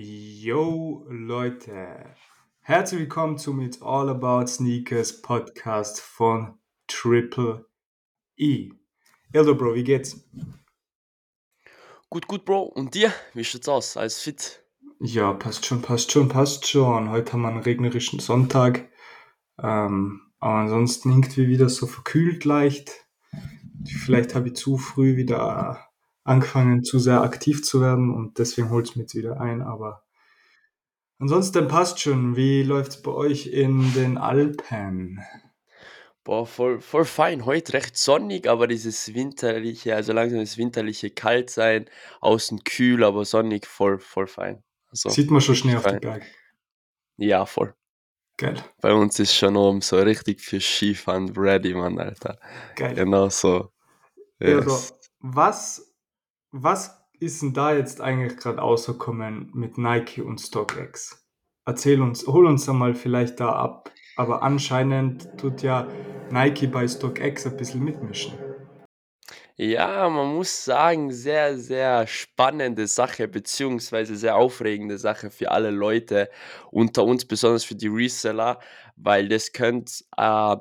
Yo Leute, herzlich willkommen zum It's All About Sneakers Podcast von Triple E. Eldo Bro, wie geht's? Gut, gut, Bro. Und dir? Wie schaut's aus? Alles fit? Ja, passt schon, passt schon, passt schon. Heute haben wir einen regnerischen Sonntag. Ähm, aber ansonsten irgendwie wieder so verkühlt leicht. Vielleicht habe ich zu früh wieder angefangen, zu sehr aktiv zu werden und deswegen holt es mir jetzt wieder ein. Aber ansonsten passt schon. Wie läuft's bei euch in den Alpen? Boah, voll, voll fein. Heute recht sonnig, aber dieses winterliche, also langsam das winterliche Kaltsein, außen kühl, aber sonnig, voll, voll fein. Also, Sieht man schon Schnee auf die fein. Berge. Ja, voll. Geil, Bei uns ist schon oben so richtig für Skifahren ready, Mann, Alter. geil. Genau so. Also, Yes. was, was ist denn da jetzt eigentlich gerade rausgekommen mit Nike und StockX? Erzähl uns, hol uns einmal vielleicht da ab. Aber anscheinend tut ja Nike bei StockX ein bisschen mitmischen. Ja, man muss sagen, sehr, sehr spannende Sache, beziehungsweise sehr aufregende Sache für alle Leute unter uns, besonders für die Reseller, weil das könnte äh,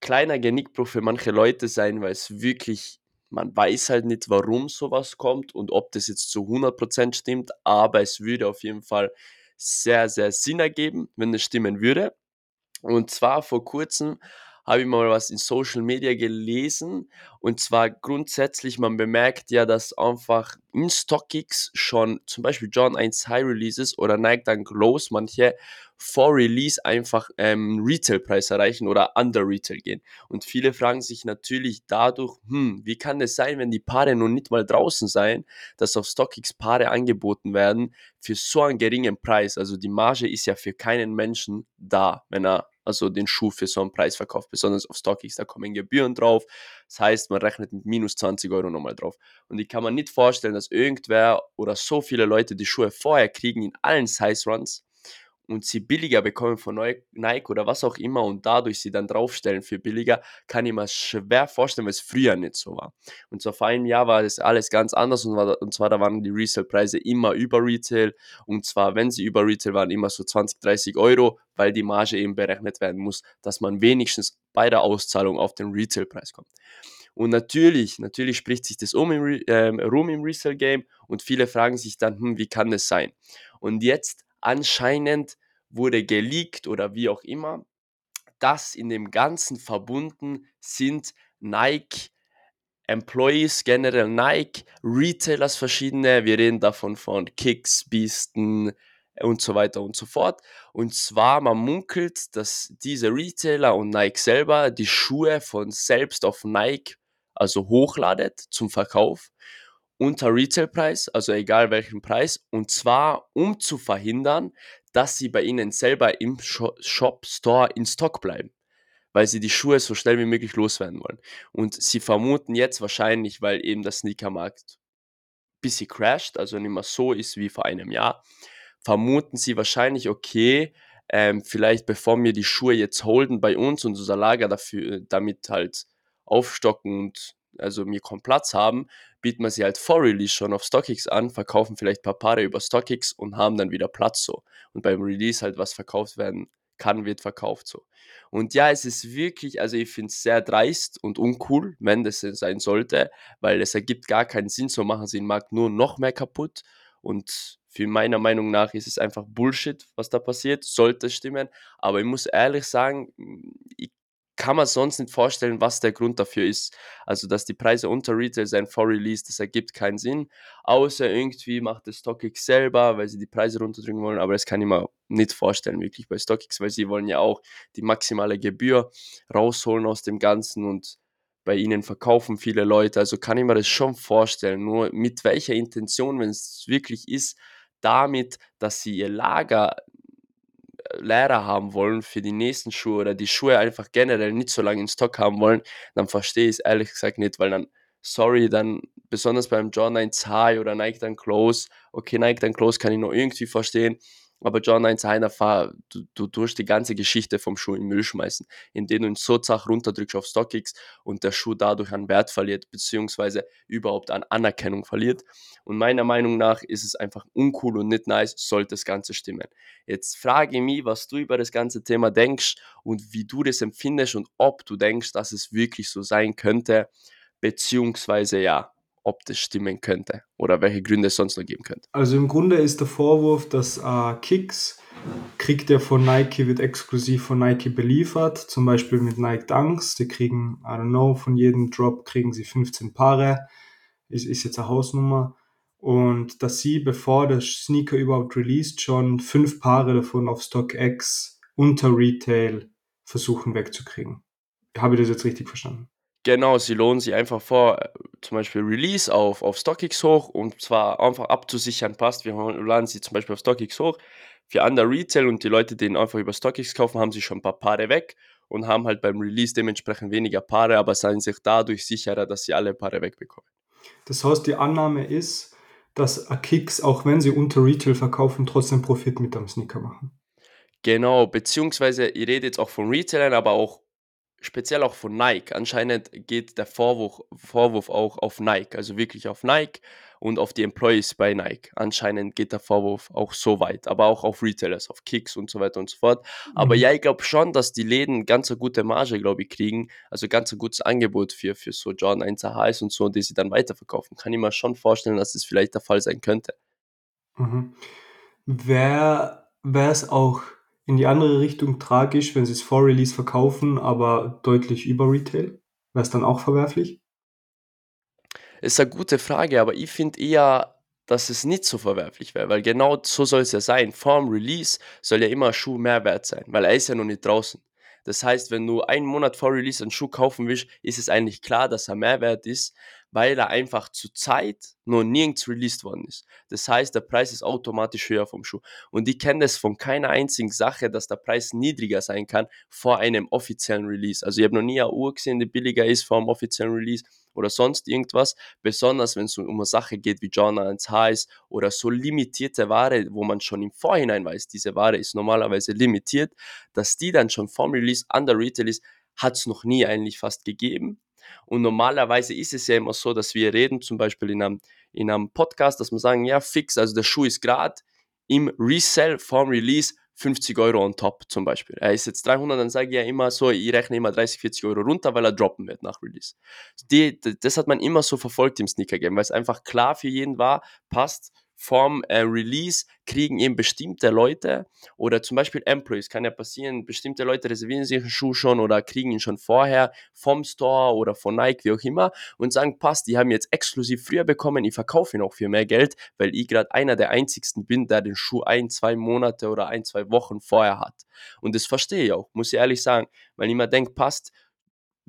kleiner Genickbruch für manche Leute sein, weil es wirklich, man weiß halt nicht, warum sowas kommt und ob das jetzt zu 100% stimmt, aber es würde auf jeden Fall sehr, sehr Sinn ergeben, wenn es stimmen würde. Und zwar vor kurzem habe ich mal was in Social Media gelesen. Und zwar grundsätzlich, man bemerkt ja, dass einfach in StockX schon zum Beispiel John 1 High Releases oder Nike dann Glows manche vor Release einfach ähm, Retailpreis erreichen oder under Retail gehen. Und viele fragen sich natürlich dadurch, hm, wie kann es sein, wenn die Paare noch nicht mal draußen sein, dass auf StockX Paare angeboten werden für so einen geringen Preis. Also die Marge ist ja für keinen Menschen da, wenn er also den Schuh für so einen Preis verkauft. Besonders auf StockX, da kommen Gebühren drauf. Das heißt, man rechnet mit minus 20 Euro nochmal drauf. Und ich kann mir nicht vorstellen, dass irgendwer oder so viele Leute die Schuhe vorher kriegen in allen Size Runs und sie billiger bekommen von Nike oder was auch immer und dadurch sie dann draufstellen für billiger, kann ich mir schwer vorstellen, weil es früher nicht so war. Und so vor einem Jahr war das alles ganz anders und, war, und zwar da waren die Resale-Preise immer über Retail und zwar, wenn sie über Retail waren, immer so 20, 30 Euro, weil die Marge eben berechnet werden muss, dass man wenigstens bei der Auszahlung auf den Retail-Preis kommt. Und natürlich, natürlich spricht sich das um im, ähm, rum im Resale-Game und viele fragen sich dann, hm, wie kann das sein? Und jetzt anscheinend wurde geleakt oder wie auch immer, dass in dem Ganzen verbunden sind Nike Employees, generell Nike, Retailers verschiedene, wir reden davon von Kicks, Beasten und so weiter und so fort. Und zwar, man munkelt, dass diese Retailer und Nike selber die Schuhe von selbst auf Nike, also hochladet zum Verkauf unter Retailpreis, also egal welchen Preis, und zwar um zu verhindern, dass sie bei ihnen selber im Sho- Shop, Store in Stock bleiben weil sie die Schuhe so schnell wie möglich loswerden wollen. Und sie vermuten jetzt wahrscheinlich, weil eben der Sneakermarkt ein bisschen crasht, also nicht mehr so ist wie vor einem Jahr, vermuten sie wahrscheinlich, okay, ähm, vielleicht bevor wir die Schuhe jetzt holden bei uns und unser Lager dafür, damit halt aufstocken und also wir kommen Platz haben, bieten wir sie halt vor Release schon auf StockX an, verkaufen vielleicht ein paar Paare über StockX und haben dann wieder Platz so. Und beim Release halt was verkauft werden kann, wird verkauft so. Und ja, es ist wirklich, also ich finde es sehr dreist und uncool, wenn das sein sollte, weil es ergibt gar keinen Sinn, so machen sie den Markt nur noch mehr kaputt. Und für meiner Meinung nach ist es einfach Bullshit, was da passiert, sollte stimmen. Aber ich muss ehrlich sagen, ich kann mir sonst nicht vorstellen, was der Grund dafür ist. Also, dass die Preise unter Retail sein vor Release, das ergibt keinen Sinn. Außer irgendwie macht es StockX selber, weil sie die Preise runterdrücken wollen. Aber das kann ich mir nicht vorstellen, wirklich bei StockX, weil sie wollen ja auch die maximale Gebühr rausholen aus dem Ganzen und bei ihnen verkaufen viele Leute. Also kann ich mir das schon vorstellen. Nur mit welcher Intention, wenn es wirklich ist, damit, dass sie ihr Lager leerer haben wollen für die nächsten Schuhe oder die Schuhe einfach generell nicht so lange in Stock haben wollen, dann verstehe ich es ehrlich gesagt nicht, weil dann, sorry, dann besonders beim John 1 High oder Nike dann Close, okay, Nike dann Close kann ich noch irgendwie verstehen, aber John 1 einer fahr du, du durch die ganze Geschichte vom Schuh in Müll schmeißen, indem du ihn so zach runterdrückst auf StockX und der Schuh dadurch an Wert verliert, beziehungsweise überhaupt an Anerkennung verliert. Und meiner Meinung nach ist es einfach uncool und nicht nice, sollte das Ganze stimmen. Jetzt frage ich mich, was du über das ganze Thema denkst und wie du das empfindest und ob du denkst, dass es wirklich so sein könnte, beziehungsweise ja, ob das stimmen könnte oder welche Gründe es sonst noch geben könnte. Also im Grunde ist der Vorwurf, dass äh, Kicks kriegt er von Nike, wird exklusiv von Nike beliefert, zum Beispiel mit Nike Dunks, die kriegen, I don't know, von jedem Drop kriegen sie 15 Paare, ist, ist jetzt eine Hausnummer. Und dass sie, bevor der Sneaker überhaupt released, schon fünf Paare davon auf StockX unter Retail versuchen wegzukriegen. Habe ich das jetzt richtig verstanden? Genau, sie lohnen sich einfach vor, äh, zum Beispiel Release auf, auf StockX hoch und zwar einfach abzusichern passt. Wir laden sie zum Beispiel auf StockX hoch für andere Retail und die Leute, die ihn einfach über StockX kaufen, haben sich schon ein paar Paare weg und haben halt beim Release dementsprechend weniger Paare, aber seien sich dadurch sicherer, dass sie alle Paare wegbekommen. Das heißt, die Annahme ist, dass Kicks, auch wenn sie unter Retail verkaufen, trotzdem Profit mit am Sneaker machen. Genau, beziehungsweise ihr redet jetzt auch von Retailern, aber auch speziell auch von Nike. Anscheinend geht der Vorwurf, Vorwurf auch auf Nike, also wirklich auf Nike und auf die Employees bei Nike. Anscheinend geht der Vorwurf auch so weit, aber auch auf Retailers, auf Kicks und so weiter und so fort. Aber mhm. ja, ich glaube schon, dass die Läden ganz eine gute Marge, glaube ich, kriegen, also ganz ein gutes Angebot für, für so Jordan 1 HIs und so, die sie dann weiterverkaufen. Kann ich mir schon vorstellen, dass das vielleicht der Fall sein könnte. Mhm. Wäre es auch in die andere Richtung tragisch, wenn sie es vor Release verkaufen, aber deutlich über Retail? Wäre es dann auch verwerflich? Ist eine gute Frage, aber ich finde eher, dass es nicht so verwerflich wäre, weil genau so soll es ja sein. Vor dem Release soll ja immer ein Schuh mehr wert sein, weil er ist ja noch nicht draußen. Das heißt, wenn du einen Monat vor Release einen Schuh kaufen willst, ist es eigentlich klar, dass er mehr wert ist, weil er einfach zur Zeit noch nirgends released worden ist. Das heißt, der Preis ist automatisch höher vom Schuh. Und ich kenne das von keiner einzigen Sache, dass der Preis niedriger sein kann vor einem offiziellen Release. Also ich habe noch nie eine Uhr gesehen, die billiger ist vor einem offiziellen Release oder sonst irgendwas. Besonders wenn es um eine Sache geht wie John 1 Highs oder so limitierte Ware, wo man schon im Vorhinein weiß, diese Ware ist normalerweise limitiert, dass die dann schon vom Release an der Retail ist, hat es noch nie eigentlich fast gegeben. Und normalerweise ist es ja immer so, dass wir reden, zum Beispiel in einem, in einem Podcast, dass wir sagen, ja, fix, also der Schuh ist gerade im Resell vom Release 50 Euro on top zum Beispiel. Er ist jetzt 300, dann sage ich ja immer so, ich rechne immer 30, 40 Euro runter, weil er droppen wird nach Release. Die, das hat man immer so verfolgt im Sneaker-Game, weil es einfach klar für jeden war, passt, vom äh, Release kriegen eben bestimmte Leute oder zum Beispiel Employees, kann ja passieren, bestimmte Leute reservieren sich einen Schuh schon oder kriegen ihn schon vorher vom Store oder von Nike, wie auch immer und sagen, passt, die haben jetzt exklusiv früher bekommen, ich verkaufe ihn auch für mehr Geld, weil ich gerade einer der einzigsten bin, der den Schuh ein, zwei Monate oder ein, zwei Wochen vorher hat. Und das verstehe ich auch, muss ich ehrlich sagen, weil ich mir denke, passt,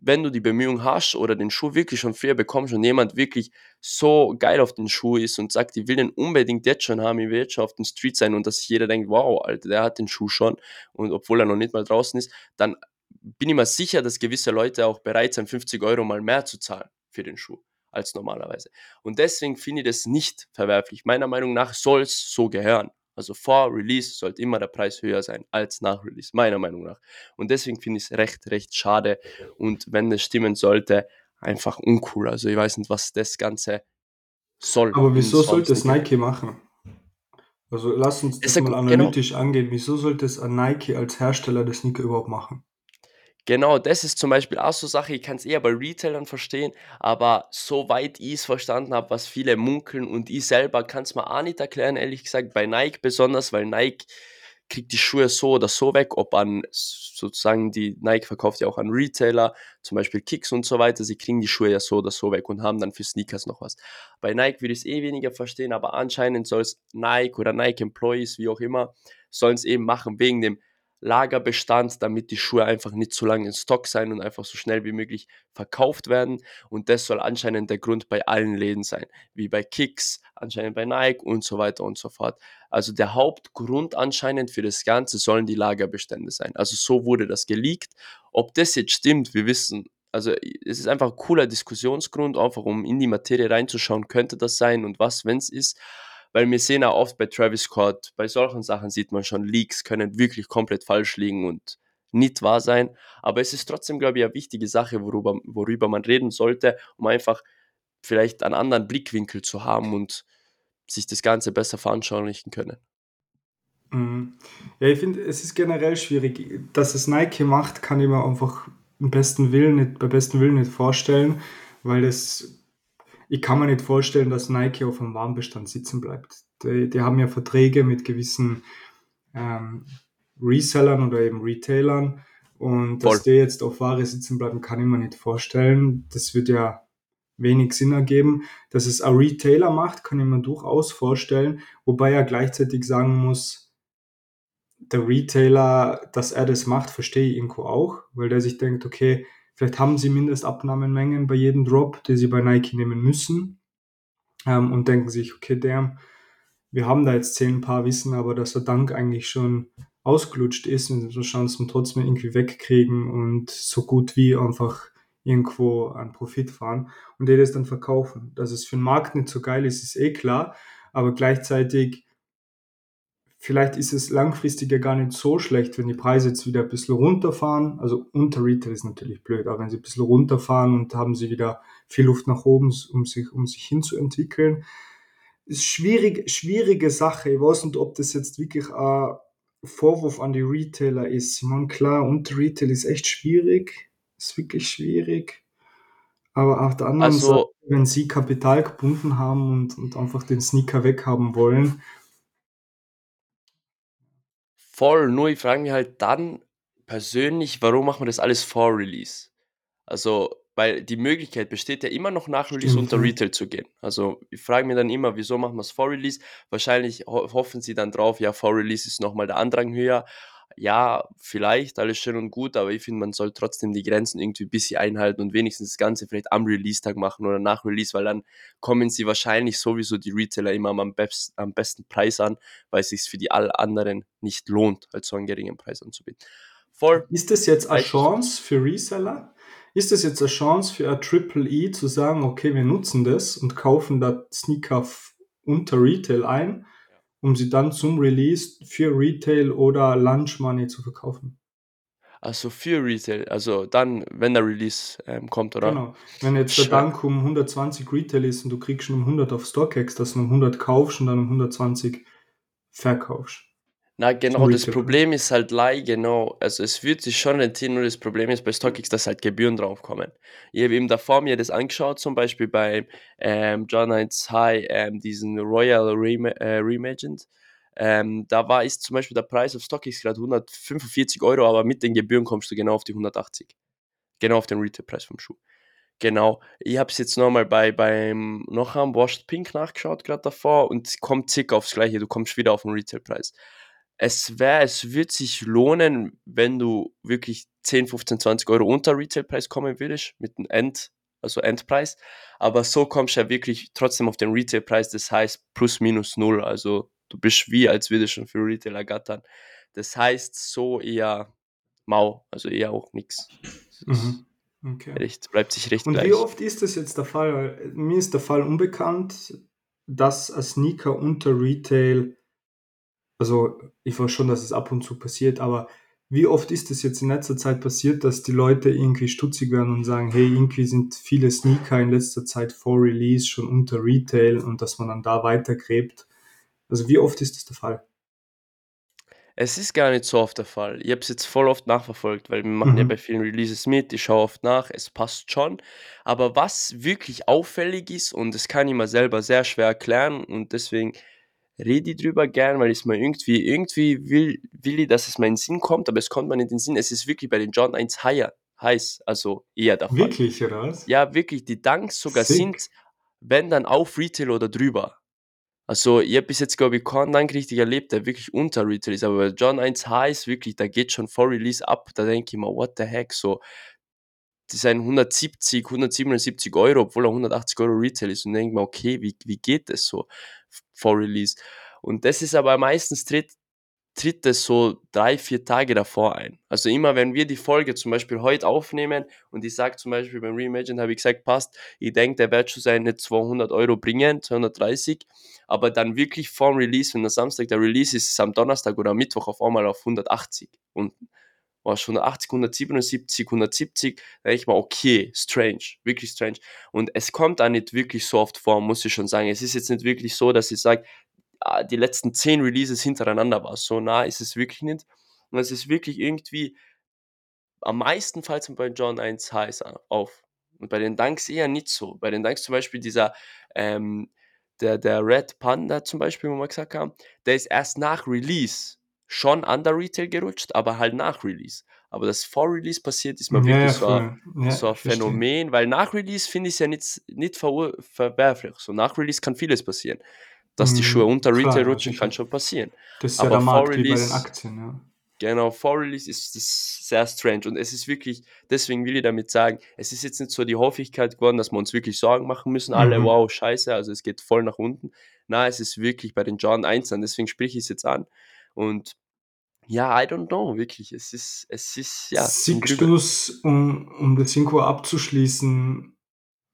wenn du die Bemühung hast oder den Schuh wirklich schon früher bekommst und jemand wirklich so geil auf den Schuh ist und sagt, ich will den unbedingt jetzt schon haben, ich will jetzt schon auf den Street sein und dass sich jeder denkt, wow, Alter, der hat den Schuh schon und obwohl er noch nicht mal draußen ist, dann bin ich mir sicher, dass gewisse Leute auch bereit sind, 50 Euro mal mehr zu zahlen für den Schuh als normalerweise. Und deswegen finde ich das nicht verwerflich. Meiner Meinung nach soll es so gehören. Also vor Release sollte immer der Preis höher sein als nach Release, meiner Meinung nach. Und deswegen finde ich es recht, recht schade. Und wenn es stimmen sollte, einfach uncool. Also ich weiß nicht, was das Ganze soll. Aber wieso sollte es Nike machen? Also lass uns das mal analytisch genau. angehen. Wieso sollte es ein Nike als Hersteller des Sneaker überhaupt machen? Genau, das ist zum Beispiel auch so Sache, ich kann es eher bei Retailern verstehen, aber soweit ich es verstanden habe, was viele munkeln und ich selber kann es mir auch nicht erklären, ehrlich gesagt, bei Nike besonders, weil Nike kriegt die Schuhe so oder so weg, ob an sozusagen die Nike verkauft ja auch an Retailer, zum Beispiel Kicks und so weiter, sie kriegen die Schuhe ja so oder so weg und haben dann für Sneakers noch was. Bei Nike würde ich es eh weniger verstehen, aber anscheinend soll es Nike oder Nike Employees, wie auch immer, sollen es eben machen wegen dem Lagerbestand, damit die Schuhe einfach nicht zu lange in Stock sein und einfach so schnell wie möglich verkauft werden. Und das soll anscheinend der Grund bei allen Läden sein, wie bei Kicks, anscheinend bei Nike und so weiter und so fort. Also der Hauptgrund anscheinend für das Ganze sollen die Lagerbestände sein. Also so wurde das geleakt. Ob das jetzt stimmt, wir wissen, also es ist einfach ein cooler Diskussionsgrund, einfach um in die Materie reinzuschauen, könnte das sein und was, wenn es ist. Weil wir sehen auch oft bei Travis Scott, bei solchen Sachen sieht man schon, Leaks können wirklich komplett falsch liegen und nicht wahr sein. Aber es ist trotzdem, glaube ich, eine wichtige Sache, worüber, worüber man reden sollte, um einfach vielleicht einen anderen Blickwinkel zu haben und sich das Ganze besser veranschaulichen können. Mhm. Ja, ich finde, es ist generell schwierig. Dass es Nike macht, kann ich mir einfach im besten Willen nicht, bei besten Willen nicht vorstellen, weil das, ich kann mir nicht vorstellen, dass Nike auf einem Warenbestand sitzen bleibt. Die, die haben ja Verträge mit gewissen ähm, Resellern oder eben Retailern und Voll. dass die jetzt auf Ware sitzen bleiben, kann ich mir nicht vorstellen. Das wird ja wenig Sinn ergeben. Dass es ein Retailer macht, kann ich mir durchaus vorstellen, wobei er gleichzeitig sagen muss, der Retailer, dass er das macht, verstehe ich irgendwo auch, weil der sich denkt, okay, vielleicht haben sie Mindestabnahmenmengen bei jedem Drop, die sie bei Nike nehmen müssen ähm, und denken sich, okay, damn, wir haben da jetzt zehn Paar, wissen aber, dass der Dank eigentlich schon ausgelutscht ist und so Chancen trotzdem irgendwie wegkriegen und so gut wie einfach irgendwo an Profit fahren und die das dann verkaufen. Dass es für den Markt nicht so geil ist, ist eh klar, aber gleichzeitig vielleicht ist es langfristig ja gar nicht so schlecht, wenn die Preise jetzt wieder ein bisschen runterfahren. Also unter Retail ist natürlich blöd, aber wenn sie ein bisschen runterfahren und haben sie wieder viel Luft nach oben, um sich, um sich hinzuentwickeln. Ist schwierig, schwierige Sache. Ich weiß nicht, ob das jetzt wirklich ein Vorwurf an die Retailer ist. Ich meine, klar, unter Retail ist echt schwierig. Ist wirklich schwierig. Aber auf der anderen also, Seite, wenn sie Kapital gebunden haben und, und einfach den Sneaker weghaben wollen, Voll, nur ich frage mich halt dann persönlich, warum macht man das alles vor Release? Also, weil die Möglichkeit besteht ja immer noch nach Release unter Retail zu gehen. Also, ich frage mich dann immer, wieso machen wir es vor Release? Wahrscheinlich ho hoffen sie dann drauf, ja, vor Release ist nochmal der Andrang höher ja, vielleicht, alles schön und gut, aber ich finde, man soll trotzdem die Grenzen irgendwie ein bisschen einhalten und wenigstens das Ganze vielleicht am Release-Tag machen oder nach Release, weil dann kommen sie wahrscheinlich sowieso die Retailer immer am, best, am besten Preis an, weil es sich für die alle anderen nicht lohnt, halt so einen geringen Preis anzubieten. Voll. Ist das jetzt eine Chance für Reseller? Ist das jetzt eine Chance für ein Triple E zu sagen, okay, wir nutzen das und kaufen da Sneaker unter Retail ein? Um sie dann zum Release für Retail oder Lunch Money zu verkaufen. Also für Retail, also dann, wenn der Release ähm, kommt, oder? Genau. Wenn jetzt der Dank um 120 Retail ist und du kriegst schon um 100 auf StockX, dass du um 100 kaufst und dann um 120 verkaufst. Na genau, das Problem ist halt leider genau, also es wird sich schon rentieren, nur das Problem ist bei StockX, dass halt Gebühren draufkommen. Ich habe eben davor mir das angeschaut, zum Beispiel bei ähm, John 1 High, ähm, diesen Royal Rem äh, Reimagined. Ähm, da war ist zum Beispiel der Preis auf StockX gerade 145 Euro, aber mit den Gebühren kommst du genau auf die 180. Genau auf den Retailpreis vom Schuh. Genau, ich habe es jetzt nochmal bei, beim noch am Washed Pink nachgeschaut, gerade davor, und kommt circa aufs Gleiche, du kommst wieder auf den Retailpreis es wäre, es wird sich lohnen, wenn du wirklich 10, 15, 20 Euro unter Retailpreis kommen würdest, mit einem End, also Endpreis. Aber so kommst du ja wirklich trotzdem auf den Retailpreis, das heißt plus minus null. Also du bist wie, als würdest du schon für Retail ergattern. Das heißt so eher mau, also eher auch nichts. Mhm. Okay. Recht, bleibt sich recht Und gleich. wie oft ist das jetzt der Fall? Mir ist der Fall unbekannt, dass ein Sneaker unter Retail also ich weiß schon, dass es ab und zu passiert, aber wie oft ist es jetzt in letzter Zeit passiert, dass die Leute irgendwie stutzig werden und sagen, hey, irgendwie sind viele Sneaker in letzter Zeit vor Release schon unter Retail und dass man dann da weitergräbt? Also wie oft ist das der Fall? Es ist gar nicht so oft der Fall. Ich habe es jetzt voll oft nachverfolgt, weil wir machen ja mhm. bei vielen Releases mit, ich schaue oft nach, es passt schon. Aber was wirklich auffällig ist, und das kann ich mir selber sehr schwer erklären und deswegen rede ich drüber gern, weil es mal irgendwie, irgendwie will, will ich, dass es mal in den Sinn kommt, aber es kommt mir nicht in den Sinn. Es ist wirklich bei den John 1 higher, heiß, also eher Fall. Wirklich, oder was? Ja, wirklich. Die Dunks sogar Sick. sind, wenn dann auf Retail oder drüber. Also, ich habe bis jetzt, glaube ich, keinen Dank richtig erlebt, der wirklich unter Retail ist. Aber bei John 1 High ist wirklich, da geht schon vor Release ab. Da denke ich mir, what the heck, so. Das sind 170, 177 Euro, obwohl er 180 Euro Retail ist. Und denke mir, okay, wie, wie geht das so? vor Release. Und das ist aber meistens tritt tritt es so drei, vier Tage davor ein. Also immer, wenn wir die Folge zum Beispiel heute aufnehmen und ich sage zum Beispiel beim Reimagine, habe ich gesagt, passt, ich denke, der wird schon seine 200 Euro bringen, 230, aber dann wirklich vorm Release, wenn der Samstag der Release ist, ist am Donnerstag oder Mittwoch auf einmal auf 180 und war schon 180, 177, 170, da denke ich mal, okay, strange, wirklich strange. Und es kommt auch nicht wirklich so oft vor, muss ich schon sagen. Es ist jetzt nicht wirklich so, dass ich sage, ah, die letzten zehn Releases hintereinander war. So nah ist es wirklich nicht. Und es ist wirklich irgendwie, am meisten fällt es bei John 1 heiß auf. Und bei den Dunks eher nicht so. Bei den Dunks zum Beispiel dieser, ähm, der, der Red Panda zum Beispiel, wo wir gesagt haben, der ist erst nach Release schon an der Retail gerutscht, aber halt nach Release. Aber das vor Release passiert, ist mal Ja, wirklich ja, so ein. Ja, so ein ich verstehe. Phänomen, weil nach Release finde ich es ja nicht, nicht ver verwerflich. So nach Release kann vieles passieren. Dass die Schuhe Mhm, unter Retail klar, ja, rutschen, kann schon passieren. Das ist ja Aber der vor Markt wie bei den Release, Aktien, ja. genau, vor Release ist das sehr strange. Und es ist wirklich, deswegen will ich damit sagen, es ist jetzt nicht so die Häufigkeit geworden, dass wir uns wirklich Sorgen machen müssen. Alle, Mhm. wow, scheiße, also es geht voll nach unten. Na, es ist wirklich bei den John 1 an, deswegen spreche ich es jetzt an. Und ja, I don't know, wirklich. Es ist, es ist, ja, Siehst du es, um, um das irgendwo abzuschließen,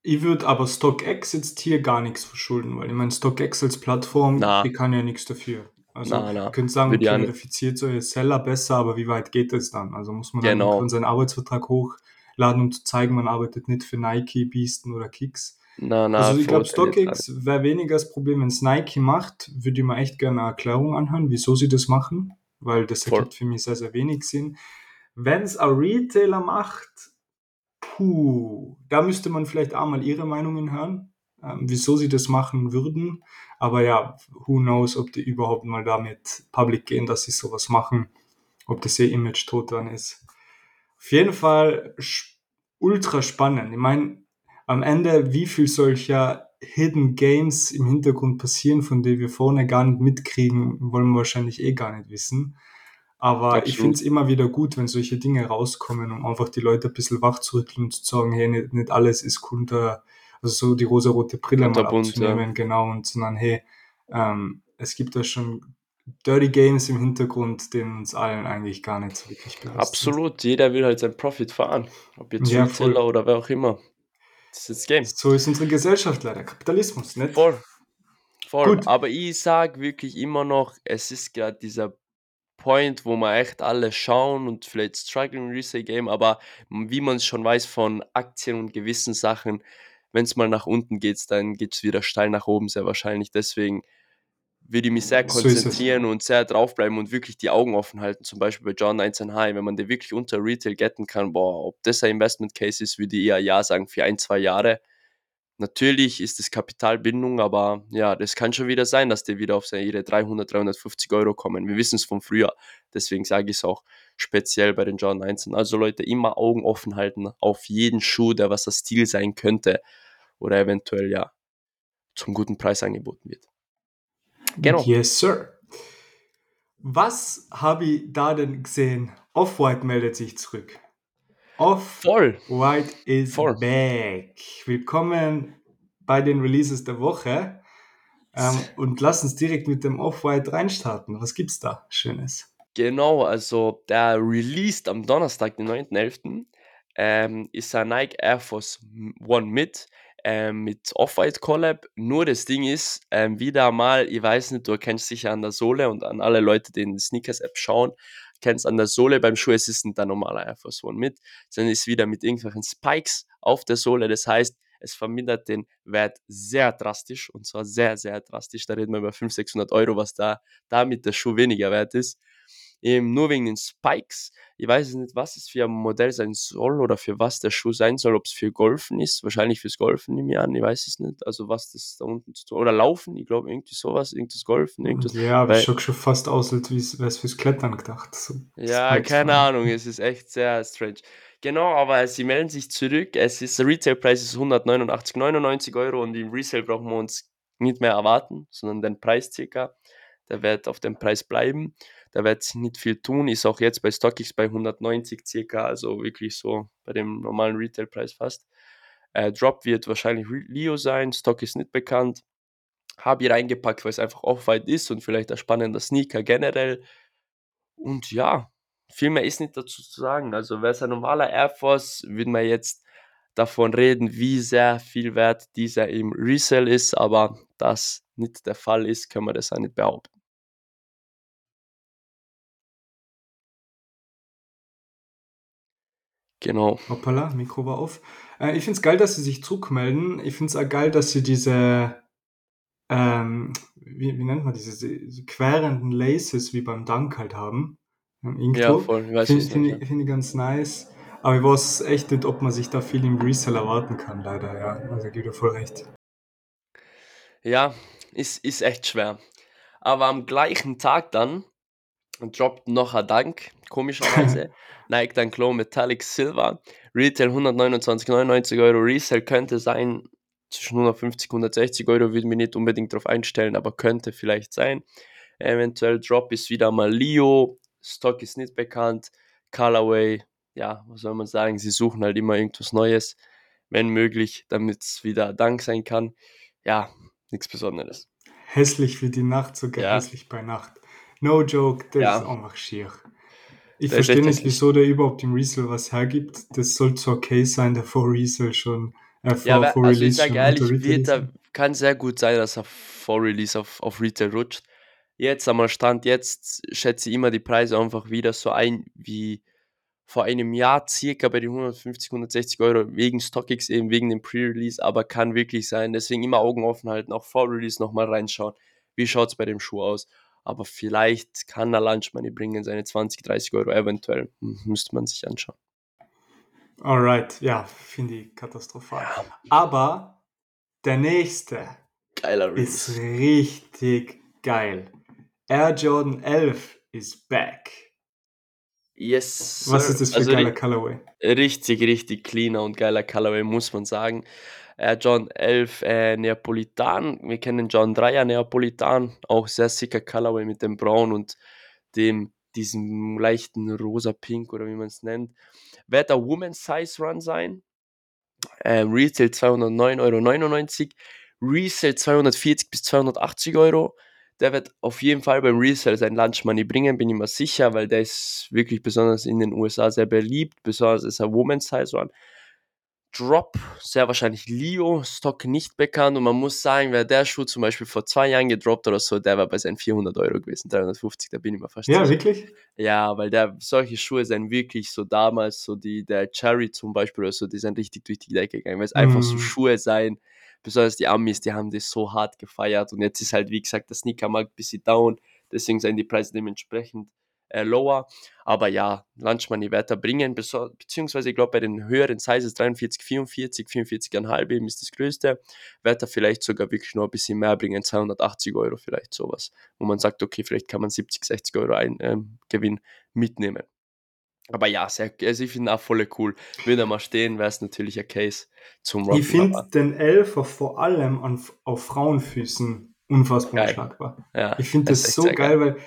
ich würde aber StockX jetzt hier gar nichts verschulden, weil ich meine, StockX als Plattform, Na, die kann ja nichts dafür. Also, na, ihr na, könnt sagen, okay, verifiziert eure Seller besser, aber wie weit geht das dann? Also muss man dann Genau. irgendwann seinen Arbeitsvertrag hochladen, um zu zeigen, man arbeitet nicht für Nike, Beasten oder Kicks. Na, na, Also ich glaube. StockX wäre weniger das Problem, wenn es Nike macht, würde ich mir echt gerne eine Erklärung anhören, wieso sie das machen, weil das ergibt für mich sehr, sehr wenig Sinn. Wenn es ein Retailer macht, puh, da müsste man vielleicht auch mal ihre Meinungen hören, ähm, wieso sie das machen würden. Aber ja, who knows, ob die überhaupt mal damit public gehen, dass sie sowas machen, ob das ihr Image tot dann ist. Auf jeden Fall ultra spannend. Ich meine, am Ende, wie viel solcher Hidden Games im Hintergrund passieren, von denen wir vorne gar nicht mitkriegen, wollen wir wahrscheinlich eh gar nicht wissen. Aber ich finde Absolut. es immer wieder gut, wenn solche Dinge rauskommen, um einfach die Leute ein bisschen wachzurütteln und zu sagen, hey, nicht, nicht alles ist kunter, also so die rosarote Brille mal Kunterbunt, ja. abzunehmen, genau, und sondern hey, ähm, es gibt da schon Dirty Games im Hintergrund, denen uns allen eigentlich gar nicht so wirklich sind. Absolut. Jeder will halt seinen Profit fahren. Ob jetzt Ja, Retailer oder wer auch immer. Das ist das Game. So ist unsere Gesellschaft leider. Kapitalismus, nicht? Voll. Voll. Gut. Aber ich sag wirklich immer noch, es ist gerade dieser Point, wo wir echt alle schauen und vielleicht strugglen im Resale Game, aber wie man es schon weiß von Aktien und gewissen Sachen, wenn es mal nach unten geht, dann geht es wieder steil nach oben, sehr wahrscheinlich. Deswegen würde ich mich sehr So konzentrieren und sehr draufbleiben und wirklich die Augen offen halten. Zum Beispiel bei John 19 High, wenn man den wirklich unter Retail getten kann, boah, ob das ein Investment Case ist, würde ich eher ja sagen für ein, zwei Jahre. Natürlich ist es Kapitalbindung, aber ja, das kann schon wieder sein, dass die wieder auf seine ihre 300, 350 Euro kommen. Wir wissen es vom Frühjahr. Deswegen sage ich es auch speziell bei den John 19. Also Leute, immer Augen offen halten auf jeden Schuh, der was das Stil sein könnte oder eventuell ja zum guten Preis angeboten wird. Genau. Yes, sir. Was habe ich da denn gesehen? Off-White meldet sich zurück. Off-White is Voll. back. Willkommen bei den Releases der Woche. Ähm, und lass uns direkt mit dem Off-White reinstarten. Was gibt's da Schönes? Genau, also der released am Donnerstag, den 9.11., ähm, ist ein Nike Air Force One mit, ähm, mit Off-White Collab. Nur das Ding ist, ähm, wieder mal, ich weiß nicht, du erkennst sicher an der Sohle und an alle Leute, die in die Sneakers-App schauen, kennst an der Sohle beim Schuh, es ist nicht der normale Air Force One mit, sondern ist wieder mit irgendwelchen Spikes auf der Sohle. Das heißt, es vermindert den Wert sehr drastisch und zwar sehr, sehr drastisch. Da reden wir über 500, 600 Euro, was da damit der Schuh weniger wert ist. Eben nur wegen den Spikes. Ich weiß nicht, was es für ein Modell sein soll oder für was der Schuh sein soll, ob es für Golfen ist. Wahrscheinlich fürs Golfen nehme ich an, ich weiß es nicht. Also was das da unten zu tun Oder Laufen, ich glaube irgendwie sowas, irgendwas Golfen, irgendwas. Ja, aber es schaut schon fast aus, als wäre es fürs Klettern gedacht. So Ja, Spikes keine fahren. Ahnung, es ist echt sehr strange. Genau, aber sie melden sich zurück. Es ist, der Retailpreis ist 189,99 Euro und im Resale brauchen wir uns nicht mehr erwarten, sondern den Preis circa. Der wird auf dem Preis bleiben. Da wird sich nicht viel tun. Ist auch jetzt bei StockX bei 190 circa, also wirklich so bei dem normalen Retailpreis fast. Äh, Drop wird wahrscheinlich Leo sein. Stock ist nicht bekannt. Habe ich reingepackt, weil es einfach Off-White ist und vielleicht ein spannender Sneaker generell. Und ja, viel mehr ist nicht dazu zu sagen. Also wäre es ein normaler Air Force, würden wir jetzt davon reden, wie sehr viel wert dieser im Resell ist, aber das nicht der Fall ist, können wir das auch nicht behaupten. Genau. Hoppala, Mikro war auf. Äh, ich finde es geil, dass sie sich zurückmelden. Ich finde es auch geil, dass sie diese, ähm, wie, wie nennt man diese, diese querenden Laces wie beim Dank halt haben. Irgendwo. Ja, voll. Finde find, meinst, ich- find ich ganz nice. Aber ich weiß echt nicht, ob man sich da viel im Resell erwarten kann, leider, ja. Also, gebe dir voll recht. Ja, ist, ist echt schwer. Aber am gleichen Tag dann droppt noch ein Dank, komischerweise. Nike dann Glow Metallic Silver. Retail 129,99 Euro. Resale könnte sein zwischen 150 und 160 Euro. Würde mich nicht unbedingt darauf einstellen, aber könnte vielleicht sein. Eventuell Drop ist wieder mal Leo. Stock ist nicht bekannt. Colorway, ja, was soll man sagen? Sie suchen halt immer irgendwas Neues, wenn möglich, damit es wieder Dank sein kann. Ja, nichts Besonderes. Hässlich wie die Nacht, sogar Ja. hässlich bei Nacht. No joke, das Ja. ist einfach schier. Ich ist verstehe nicht, wieso der überhaupt im Resell was hergibt. Das soll zwar okay sein, der vor Resell schon, äh, vor, Ja, aber, vor also ich Release sage schon ehrlich, unter Retail wird ist. er, kann sehr gut sein, dass er vor Release auf, auf Retail rutscht. Jetzt am Stand, jetzt schätze ich immer die Preise einfach wieder so ein wie vor einem Jahr circa bei den 150, 160 Euro wegen StockX eben, wegen dem Pre-Release, aber kann wirklich sein. Deswegen immer Augen offen halten, auch vor Release nochmal reinschauen. Wie schaut es bei dem Schuh aus? Aber vielleicht kann er Lunch Money bringen, seine 20, 30 Euro eventuell. Müsste man sich anschauen. Alright, ja, finde ich katastrophal. Ja, Aber der nächste geiler ist richtig geil. Air Jordan 11 is back. Yes, Was sir. ist das für Also geiler Colorway? richtig, richtig cleaner und geiler Colorway, muss man sagen. Air John 11 äh, Neapolitan. Wir kennen John 3er Neapolitan. Auch sehr sicker Colorway mit dem Braun und dem, diesem leichten rosa-pink oder wie man es nennt. Wird der Women's Size Run sein. Ähm, Retail 209,99 Euro. Resale 240 bis 280 Euro. Der wird auf jeden Fall beim Resale sein Lunch Money bringen, bin ich mir sicher, weil der ist wirklich besonders in den USA sehr beliebt. Besonders ist er Women's Size Run. Drop, sehr wahrscheinlich Leo, Stock nicht bekannt und man muss sagen, wäre der Schuh zum Beispiel vor zwei Jahren gedroppt oder so, der war bei seinen 400 Euro gewesen, 350, da bin ich mir fast Ja, sicher. wirklich? Ja, weil der, solche Schuhe sind wirklich so damals, so die, der Cherry zum Beispiel oder so, die sind richtig durch die Decke gegangen, weil es einfach so Mm. Schuhe sein, besonders die Amis, die haben das so hart gefeiert und jetzt ist halt, wie gesagt, der Sneakermarkt ein bisschen down, deswegen sind die Preise dementsprechend äh, lower, aber ja, Lunch Money weiter bringen, beso- beziehungsweise ich glaube bei den höheren Sizes 43, 44, 44,5 eben ist das größte, wird er vielleicht sogar wirklich noch ein bisschen mehr bringen, 280 Euro vielleicht sowas, wo man sagt, okay, vielleicht kann man 70, 60 Euro ein, ähm, Gewinn mitnehmen. Aber ja, sehr, also ich finde auch voll cool. Würde er mal stehen, wäre es natürlich ein Case zum Rocken. Ich finde den Elfer vor allem an, auf Frauenfüßen unfassbar Geil. unschlagbar. ja, Ich finde das das so sehr geil, weil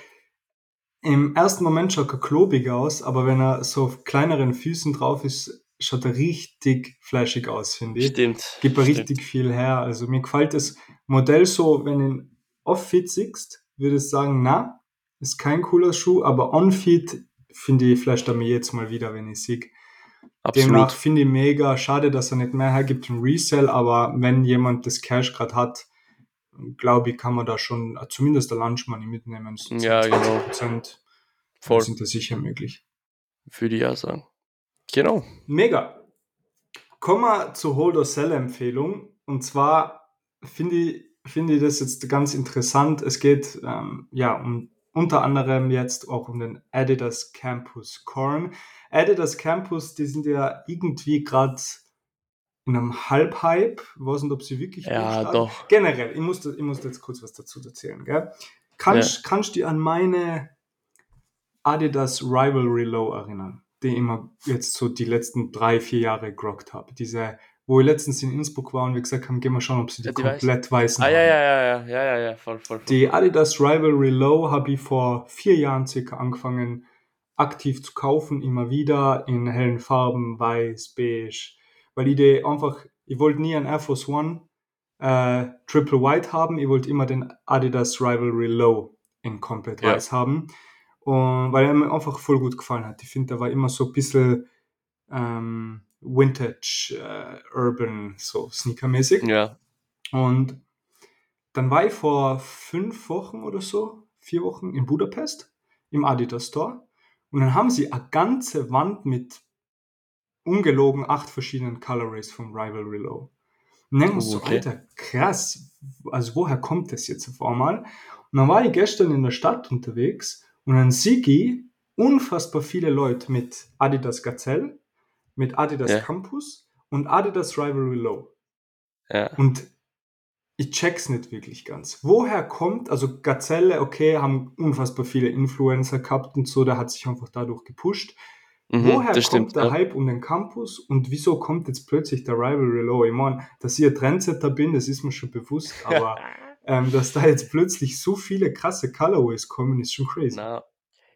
im ersten Moment schaut er klobig aus, aber wenn er so auf kleineren Füßen drauf ist, schaut er richtig flashig aus, finde ich. Stimmt. Gibt er stimmt. richtig viel her. Also mir gefällt das Modell so, wenn du ihn off-fit siehst, würde ich sagen, na, ist kein cooler Schuh, aber on-fit finde ich, er mir jetzt mal wieder, wenn ich. Demnach Absolut. finde ich mega schade, dass er nicht mehr hergibt im Resell, aber wenn jemand das Cash gerade hat, glaube ich, kann man da schon zumindest der Lunch Money mitnehmen. So Ja, 10, genau. 20% Voll. sind da sicher möglich. Würde ich auch sagen. Genau. Mega. Kommen wir zur Hold or Sell Empfehlung. Und zwar finde ich, finde ich das jetzt ganz interessant. Es geht ähm, ja um unter anderem jetzt auch um den Adidas Campus Corn. Adidas Campus, die sind ja irgendwie gerade in einem Halbhype. Ich weiß nicht, ob sie wirklich Ja, doch. Generell, ich muss, ich muss jetzt kurz was dazu erzählen. Gell? Kannst, kannst du dich an meine Adidas Rivalry Low erinnern, die ich immer jetzt so die letzten drei, vier Jahre gerockt habe. Diese, wo ich letztens in Innsbruck war und wir gesagt haben, gehen wir schauen, ob sie die Ja, die weiß- komplett weißen Ah, haben. ja, ja, ja, ja, ja, ja, voll, voll, voll. Die Adidas Rivalry Low habe ich vor vier Jahren circa angefangen, aktiv zu kaufen, immer wieder in hellen Farben, weiß, beige, weil ich die einfach, ich wollte nie einen Air Force One äh, Triple White haben, ich wollte immer den Adidas Rivalry Low in komplett Ja. weiß haben. Und weil er mir einfach voll gut gefallen hat. Ich finde, der war immer so ein bisschen ähm, Vintage, äh, Urban, so sneakermäßig. Ja. Und dann war ich vor fünf Wochen oder so, vier Wochen in Budapest im Adidas Store. Und dann haben sie eine ganze Wand mit ungelogen acht verschiedenen Colorways vom Rivalry Low. Und dann oh, so, okay. Alter, krass, also woher kommt das jetzt auf einmal? Und dann war ich gestern in der Stadt unterwegs und dann sehe ich unfassbar viele Leute mit Adidas Gazelle, mit Adidas ja. Campus und Adidas Rivalry Low. Ja. Und ich check's nicht wirklich ganz. Woher kommt, also Gazelle, okay, haben unfassbar viele Influencer gehabt und so, der hat sich einfach dadurch gepusht. Mhm, Woher kommt stimmt, der ja. Hype um den Campus und wieso kommt jetzt plötzlich der Rivalry Low? Ich meine, dass ich ein Trendsetter bin, das ist mir schon bewusst, aber ähm, dass da jetzt plötzlich so viele krasse Colorways kommen, ist schon crazy. Na,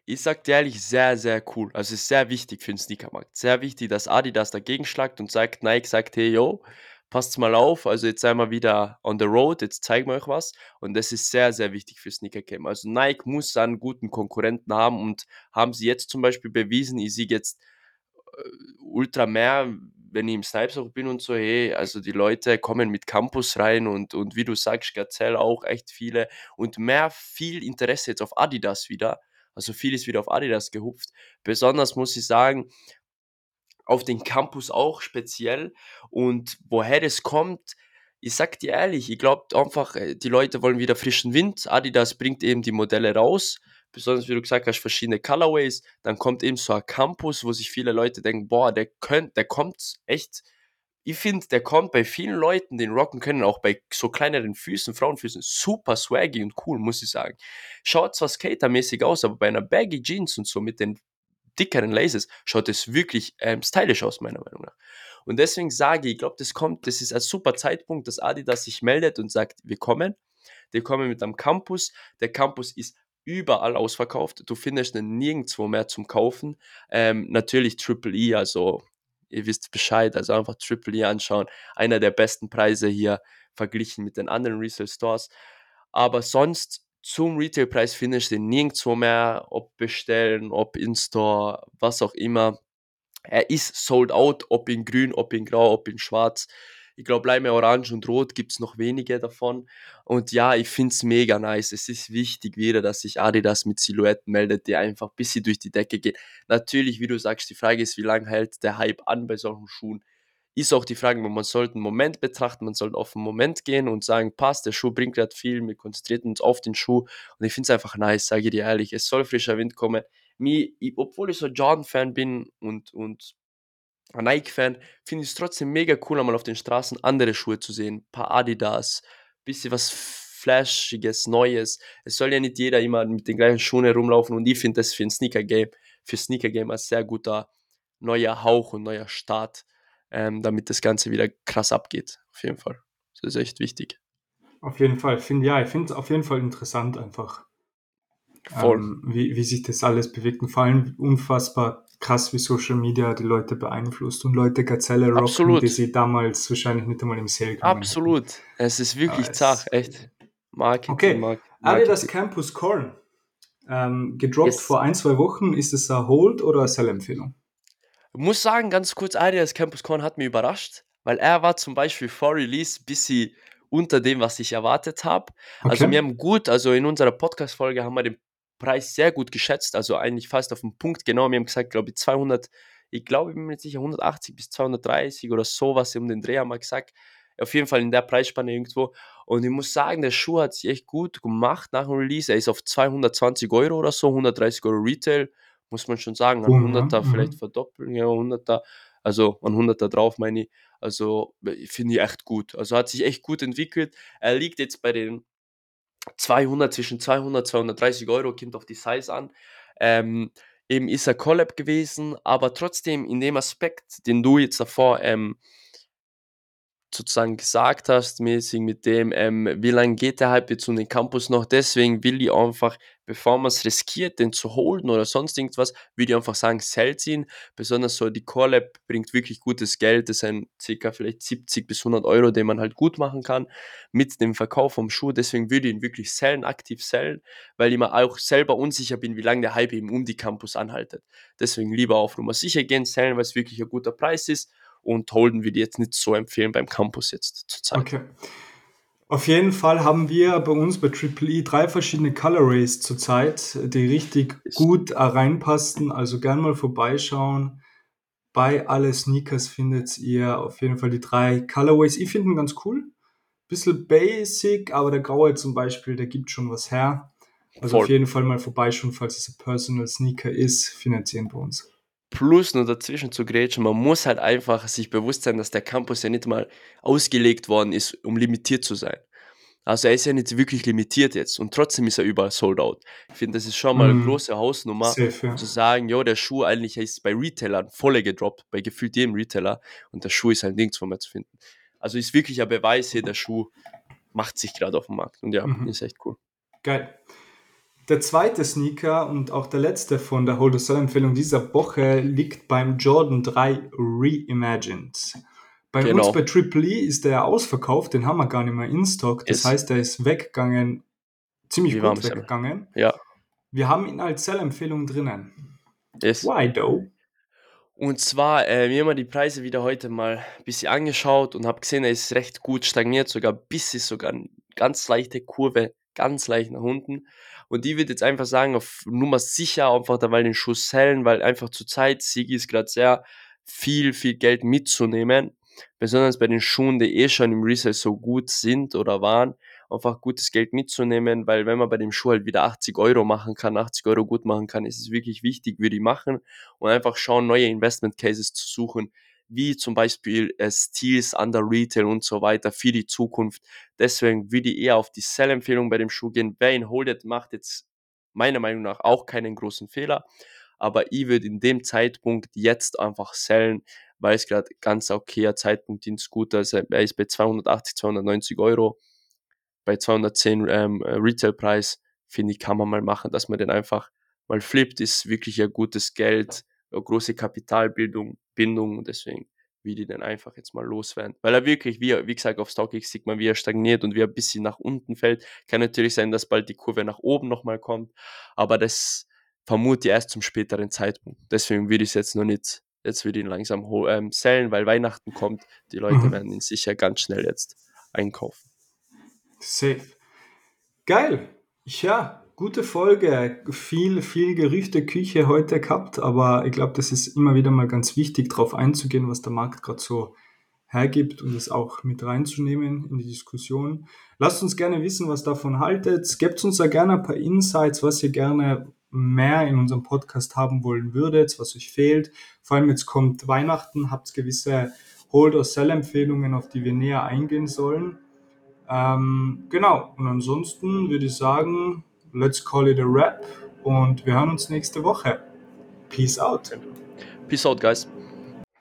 ich sag dir ehrlich, sehr, sehr cool. Also es ist sehr wichtig für den Sneakermarkt. Sehr wichtig, dass Adidas dagegen schlagt und sagt, Nike sagt, hey, yo, passt mal auf, also jetzt sind wir wieder on the road, jetzt zeigen wir euch was. Und das ist sehr, sehr wichtig für Sneaker Game. Also Nike muss einen guten Konkurrenten haben und haben sie jetzt zum Beispiel bewiesen, ich sehe jetzt äh, ultra mehr, wenn ich im Snipes auch bin und so, hey, also die Leute kommen mit Campus rein und, und wie du sagst, Gazelle auch echt viele und mehr viel Interesse jetzt auf Adidas wieder. Also viel ist wieder auf Adidas gehupft. Besonders muss ich sagen, auf den Campus auch speziell. Und woher das kommt, ich sag dir ehrlich, ich glaube einfach, äh, die Leute wollen wieder frischen Wind. Adidas bringt eben die Modelle raus. Besonders wie du gesagt hast, verschiedene Colorways. Dann kommt eben so ein Campus, wo sich viele Leute denken, boah, der könnt, der kommt echt. Ich finde, der kommt bei vielen Leuten, den rocken können, auch bei so kleineren Füßen, Frauenfüßen, super swaggy und cool, muss ich sagen. Schaut zwar skatermäßig aus, aber bei einer Baggy Jeans und so mit den dickeren Lasers schaut es wirklich ähm, stylisch aus, meiner Meinung nach. Und deswegen sage ich, ich glaube, das kommt, das ist ein super Zeitpunkt, dass Adidas sich meldet und sagt, wir kommen. Wir kommen mit einem Campus. Der Campus ist überall ausverkauft. Du findest ihn nirgendwo mehr zum Kaufen. Ähm, natürlich Triple E, also ihr wisst Bescheid, also einfach Triple E anschauen. Einer der besten Preise hier verglichen mit den anderen Resale Stores. Aber sonst zum Retailpreis du den nirgendwo mehr, ob bestellen, ob in Store, was auch immer. Er ist sold out, ob in grün, ob in grau, ob in schwarz. Ich glaube, Leime Orange und Rot gibt es noch wenige davon. Und ja, ich finde es mega nice. Es ist wichtig wieder, dass sich Adidas mit Silhouetten meldet, die einfach ein bisschen durch die Decke gehen. Natürlich, wie du sagst, die Frage ist, wie lange hält der Hype an bei solchen Schuhen? ist auch die Frage, man sollte einen Moment betrachten, man sollte auf einen Moment gehen und sagen, passt, der Schuh bringt gerade viel, wir konzentrieren uns auf den Schuh und ich finde es einfach nice, sage ich dir ehrlich, es soll frischer Wind kommen. Mir, obwohl ich so Jordan-Fan bin und, und Nike-Fan, finde ich es trotzdem mega cool, einmal auf den Straßen andere Schuhe zu sehen, ein paar Adidas, bisschen was Flashiges, Neues. Es soll ja nicht jeder immer mit den gleichen Schuhen herumlaufen und ich finde das für ein Sneaker-Game, für Sneaker-Game ein sehr guter neuer Hauch und neuer Start ähm, damit das Ganze wieder krass abgeht. Auf jeden Fall. Das ist echt wichtig. Auf jeden Fall. Find, ja, ich finde es auf jeden Fall interessant einfach. Voll. Ähm, wie, wie sich das alles bewegt. Und vor allem unfassbar krass, wie Social Media die Leute beeinflusst und Leute Gazelle rocken, Absolut. die sie damals wahrscheinlich nicht einmal im Sale kamen. Absolut. Hätten. Es ist wirklich Aber zart, echt. Marketing, okay. Marketing. Adidas Campus Corn. Ähm, gedroppt yes. vor ein, zwei Wochen. Ist es ein Hold oder eine Sell-Empfehlung? muss sagen, ganz kurz, Adidas Campus Corn hat mich überrascht, weil er war zum Beispiel vor Release ein bisschen unter dem, was ich erwartet habe. Also okay. Also wir haben gut, also in unserer Podcast-Folge haben wir den Preis sehr gut geschätzt, also eigentlich fast auf den Punkt genau. Wir haben gesagt, glaube ich, 200, ich glaube, ich bin mir nicht sicher, 180 bis 230 oder sowas um den Dreh haben wir gesagt. Auf jeden Fall in der Preisspanne irgendwo. Und ich muss sagen, der Schuh hat sich echt gut gemacht nach dem Release. Er ist auf 220 Euro oder so, 130 Euro Retail muss man schon sagen. Ein 100er mhm. vielleicht verdoppeln, ja, 100er, also ein 100er drauf, meine ich. Also finde ich echt gut. Also hat sich echt gut entwickelt. Er liegt jetzt bei den 200, zwischen 200, 230 Euro, kommt auf die Size an. Ähm, eben ist er Collab gewesen, aber trotzdem in dem Aspekt, den du jetzt davor ähm, sozusagen gesagt hast, mäßig mit dem, ähm, wie lange geht der Hype jetzt um den Campus noch? Deswegen will ich einfach, bevor man es riskiert, den zu holen oder sonst irgendwas, will ich einfach sagen, sellt ihn. Besonders so die Core Lab bringt wirklich gutes Geld. Das sind ca. vielleicht 70 bis 100 Euro, den man halt gut machen kann mit dem Verkauf vom Schuh. Deswegen würde ich ihn wirklich sellen, aktiv sellen, weil ich mir auch selber unsicher bin, wie lange der Hype eben um die Campus anhaltet. Deswegen lieber auf Nummer sicher gehen, sellen, weil es wirklich ein guter Preis ist und Holden würde ich jetzt nicht so empfehlen beim Campus jetzt zurzeit. Okay. Auf jeden Fall haben wir bei uns bei Triple E drei verschiedene Colorways zurzeit, die richtig gut reinpassen. Also gern mal vorbeischauen. Bei alle Sneakers findet ihr auf jeden Fall die drei Colorways. Ich finde ihn ganz cool. Bisschen basic, aber der graue zum Beispiel, der gibt schon was her. Also Voll. auf jeden Fall mal vorbeischauen, falls es ein Personal Sneaker ist, finanzieren bei uns. Plus nur dazwischen zu grätschen, man muss halt einfach sich bewusst sein, dass der Campus ja nicht mal ausgelegt worden ist, um limitiert zu sein. Also er ist ja nicht wirklich limitiert jetzt und trotzdem ist er überall sold out. Ich finde, das ist schon mal eine mm. große Hausnummer, Safe, ja. zu sagen, ja, der Schuh eigentlich ist bei Retailern volle gedroppt, bei gefühlt jedem Retailer und der Schuh ist halt nirgendwo mehr zu finden. Also ist wirklich ein Beweis hier, der Schuh macht sich gerade auf dem Markt und ja, mhm. ist echt cool. Geil. Der zweite Sneaker und auch der letzte von der Hold Sell Empfehlung dieser Woche liegt beim Jordan 3 Reimagined. Bei genau. uns bei Triple E ist der ausverkauft, den haben wir gar nicht mehr in Stock. Das ist. heißt, der ist weggegangen, ziemlich Wie gut weggegangen. Ja. Wir haben ihn als Sell-Empfehlung drinnen. Ist. Why though? Und zwar, äh, mir haben die Preise wieder heute mal ein bisschen angeschaut und habe gesehen, er ist recht gut stagniert, sogar bis ist sogar eine ganz leichte Kurve, ganz leicht nach unten. Und die wird jetzt einfach sagen, auf Nummer sicher, einfach dabei den Schuss hellen, weil einfach zur Zeit Sigi ist gerade sehr viel, viel Geld mitzunehmen. Besonders bei den Schuhen, die eh schon im Resale so gut sind oder waren, einfach gutes Geld mitzunehmen, weil wenn man bei dem Schuh halt wieder 80 Euro machen kann, 80 Euro gut machen kann, ist es wirklich wichtig, würde ich machen und einfach schauen, neue Investment Cases zu suchen, wie zum Beispiel äh, Steals under Retail und so weiter für die Zukunft. Deswegen würde ich eher auf die Sell-Empfehlung bei dem Schuh gehen. Wer ihn holdet, macht jetzt meiner Meinung nach auch keinen großen Fehler. Aber ich würde in dem Zeitpunkt jetzt einfach sellen, weil es gerade ganz okayer Zeitpunkt in Scooter ist. Er ist bei 280, 290 Euro. Bei 210 ähm, Retailpreis, finde ich, kann man mal machen, dass man den einfach mal flippt, ist wirklich ein gutes Geld große Kapitalbildung, Bindung und deswegen will ich den einfach jetzt mal loswerden. Weil er wirklich, wie, wie gesagt, auf StockX sieht man, wie er stagniert und wie er ein bisschen nach unten fällt. Kann natürlich sein, dass bald die Kurve nach oben nochmal kommt, aber das vermute ich erst zum späteren Zeitpunkt. Deswegen will ich es jetzt noch nicht, jetzt will ich ihn langsam ähm, sellen, weil Weihnachten kommt. Die Leute mhm. werden ihn sicher ganz schnell jetzt einkaufen. Safe. Geil. Ja, Gute Folge, viel, viel Gerüchteküche heute gehabt, aber ich glaube, das ist immer wieder mal ganz wichtig, darauf einzugehen, was der Markt gerade so hergibt und es auch mit reinzunehmen in die Diskussion. Lasst uns gerne wissen, was davon haltet. Gebt uns da gerne ein paar Insights, was ihr gerne mehr in unserem Podcast haben wollen würdet, was euch fehlt. Vor allem jetzt kommt Weihnachten, habt gewisse Hold- or Sell-Empfehlungen, auf die wir näher eingehen sollen. Ähm, genau, und ansonsten würde ich sagen, let's call it a wrap und wir hören uns nächste Woche. Peace out. Peace out, guys.